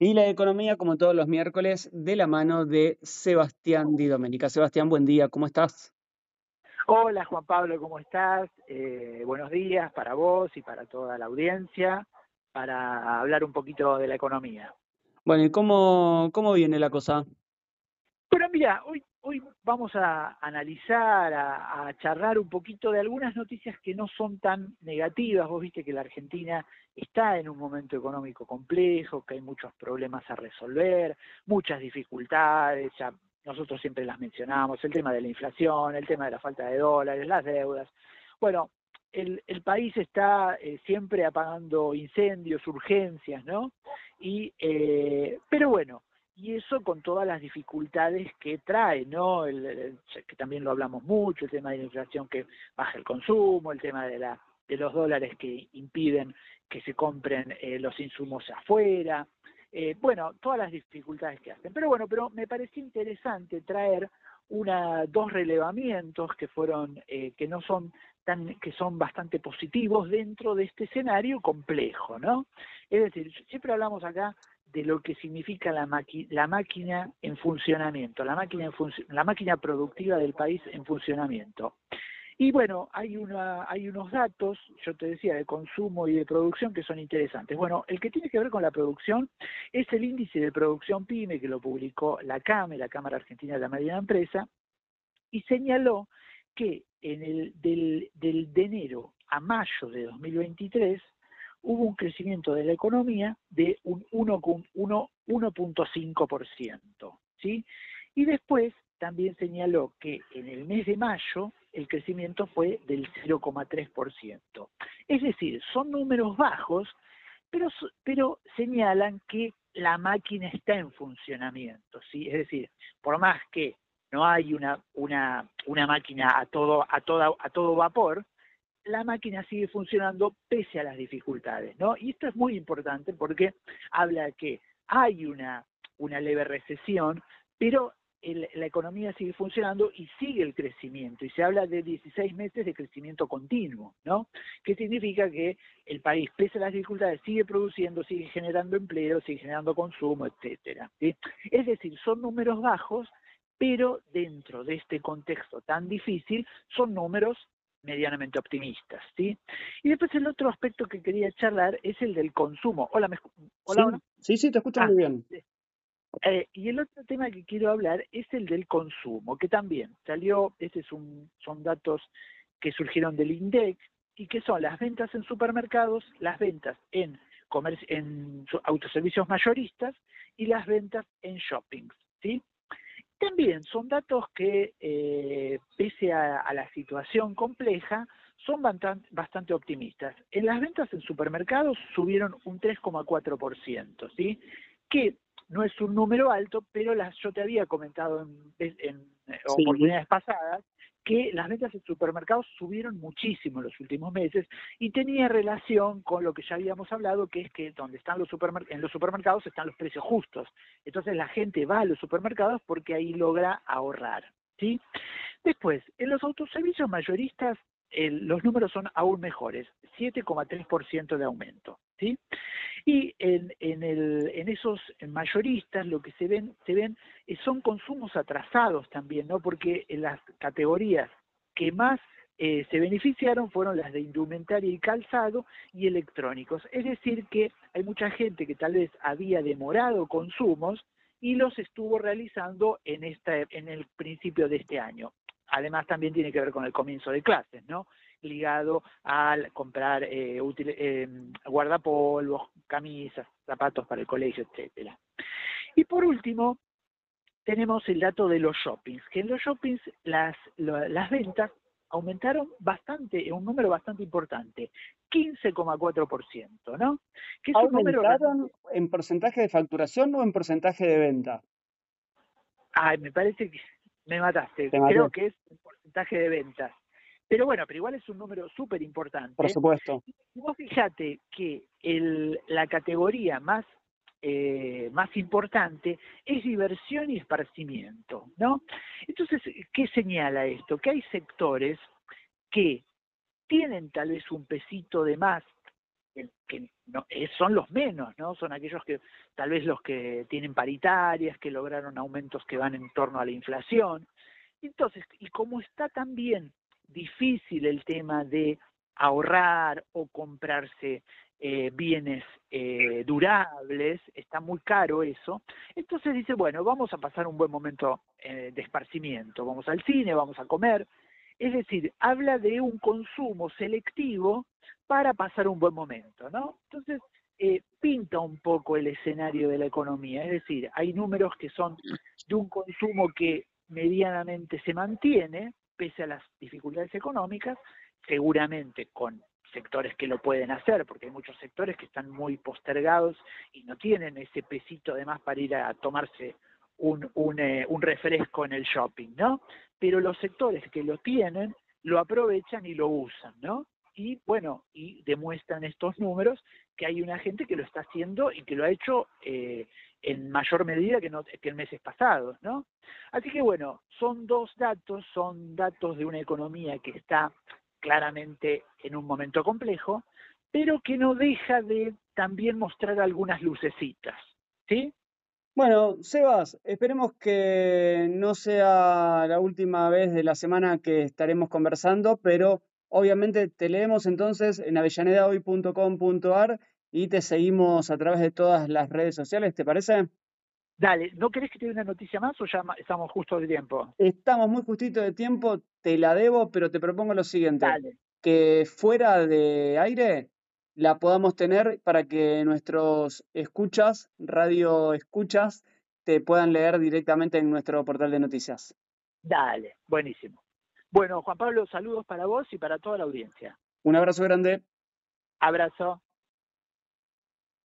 Y la economía, como todos los miércoles, de la mano de Sebastián Di Domenica. Sebastián, buen día, ¿cómo estás? Hola Juan Pablo, ¿cómo estás? Eh, buenos días para vos y para toda la audiencia, para hablar un poquito de la economía. Bueno, ¿y cómo, cómo viene la cosa? Bueno, mira, hoy, hoy vamos a analizar, a, charlar un poquito de algunas noticias que no son tan negativas. Vos viste que la Argentina está en un momento económico complejo, que hay muchos problemas a resolver, muchas dificultades, ya nosotros siempre las mencionamos, el tema de la inflación, el tema de la falta de dólares, las deudas. Bueno, el, país está eh, siempre apagando incendios, urgencias, ¿no? Y, eh, pero bueno, y eso con todas las dificultades que trae, ¿no? El, que también lo hablamos mucho, el tema de la inflación que baja el consumo, el tema de, la, de los dólares que impiden que se compren eh, los insumos afuera, eh, bueno, todas las dificultades que hacen. Pero bueno, pero me pareció interesante traer una, dos relevamientos que fueron, eh, que no son tan, que son bastante positivos dentro de este escenario complejo, ¿no? Es decir, siempre hablamos acá de lo que significa la, la máquina en funcionamiento, la máquina, en la máquina productiva del país en funcionamiento. Y bueno, hay, una, hay unos datos, yo te decía, de consumo y de producción que son interesantes. Bueno, el que tiene que ver con la producción es el índice de producción PYME que lo publicó la CAME, la Cámara Argentina de la Mediana Empresa, y señaló que en el, del, del de enero a mayo de 2023 hubo un crecimiento de la economía de un 1.5%, ¿sí? Y después también señaló que en el mes de mayo el crecimiento fue del 0,3%. Es decir, son números bajos, pero, pero señalan que la máquina está en funcionamiento, ¿sí? Es decir, por más que no hay una, una, una máquina a todo, a, toda, a todo vapor, la máquina sigue funcionando pese a las dificultades, ¿no? Y esto es muy importante porque habla de que hay una, una leve recesión, pero la economía sigue funcionando y sigue el crecimiento. Y se habla de 16 meses de crecimiento continuo, ¿no? Que significa que el país, pese a las dificultades, sigue produciendo, sigue generando empleo, sigue generando consumo, etcétera. Es decir, son números bajos, pero dentro de este contexto tan difícil, son números medianamente optimistas, ¿sí? Y después el otro aspecto que quería charlar es el del consumo. Hola, ¿me, hola, sí, sí, te escucho muy ah, bien. Eh, y el otro tema que quiero hablar es el del consumo, que también salió, este es un, son datos que surgieron del INDEC y que son las ventas en supermercados, las ventas en, en autoservicios mayoristas y las ventas en shoppings, ¿sí? También son datos que, eh, pese a, a, la situación compleja, son bastante optimistas. En las ventas en supermercados subieron un 3,4%, ¿sí? Que no es un número alto, pero las, yo te había comentado en, oportunidades pasadas que las ventas en supermercados subieron muchísimo en los últimos meses y tenía relación con lo que ya habíamos hablado, que es que donde están los supermercados, en los supermercados están los precios justos. Entonces la gente va a los supermercados porque ahí logra ahorrar. ¿sí? Después, en los autoservicios mayoristas los números son aún mejores, 7,3% de aumento. ¿sí? Y en, en, el, en esos mayoristas lo que se ven, se ven eh, son consumos atrasados también, ¿no? Porque las categorías que más eh, se beneficiaron fueron las de indumentaria y calzado y electrónicos. Es decir, que hay mucha gente que tal vez había demorado consumos y los estuvo realizando en, esta, en el principio de este año. Además, también tiene que ver con el comienzo de clases, ¿no? ligado al comprar eh, eh, guardapolvos, camisas, zapatos para el colegio, etcétera. Y por último, tenemos el dato de los shoppings, que en los shoppings las, las ventas aumentaron bastante, en un número bastante importante, 15,4%, ¿no? Que es un número en porcentaje de facturación o en porcentaje de venta? Ay, me parece que me mataste. Creo que es en porcentaje de ventas. Pero bueno, pero igual es un número súper importante. Por supuesto. Y vos fíjate que el, la categoría más, eh, más importante es diversión y esparcimiento, ¿no? Entonces, ¿qué señala esto? Que hay sectores que tienen tal vez un pesito de más que, no, son los menos, ¿no? Son aquellos que tal vez los que tienen paritarias, que lograron aumentos que van en torno a la inflación. Entonces, y como está también difícil el tema de ahorrar o comprarse eh, bienes eh, durables, está muy caro eso, entonces dice, bueno, vamos a pasar un buen momento eh, de esparcimiento, vamos al cine, vamos a comer, es decir, habla de un consumo selectivo para pasar un buen momento, ¿no? Entonces, pinta un poco el escenario de la economía, es decir, hay números que son de un consumo que medianamente se mantiene, pese a las dificultades económicas, seguramente con sectores que lo pueden hacer, porque hay muchos sectores que están muy postergados y no tienen ese pesito además para ir a tomarse un, un, eh, un refresco en el shopping, ¿no? Pero los sectores que lo tienen lo aprovechan y lo usan, ¿no? Y bueno, y demuestran estos números que hay una gente que lo está haciendo y que lo ha hecho eh, en mayor medida que, en meses pasados, ¿no? Así que bueno, son dos datos, son datos de una economía que está claramente en un momento complejo, pero que no deja de también mostrar algunas lucecitas, ¿sí? Bueno, Sebas, esperemos que no sea la última vez de la semana que estaremos conversando, pero obviamente te leemos entonces en avellanedahoy.com.ar y te seguimos a través de todas las redes sociales, ¿te parece? Dale, ¿no querés que te dé una noticia más o ya estamos justo de tiempo? Estamos muy justito de tiempo, te la debo, pero te propongo lo siguiente. Que fuera de aire la podamos tener para que nuestros escuchas, radio escuchas, te puedan leer directamente en nuestro portal de noticias. Dale, buenísimo. Bueno, Juan Pablo, saludos para vos y para toda la audiencia. Un abrazo grande. Abrazo.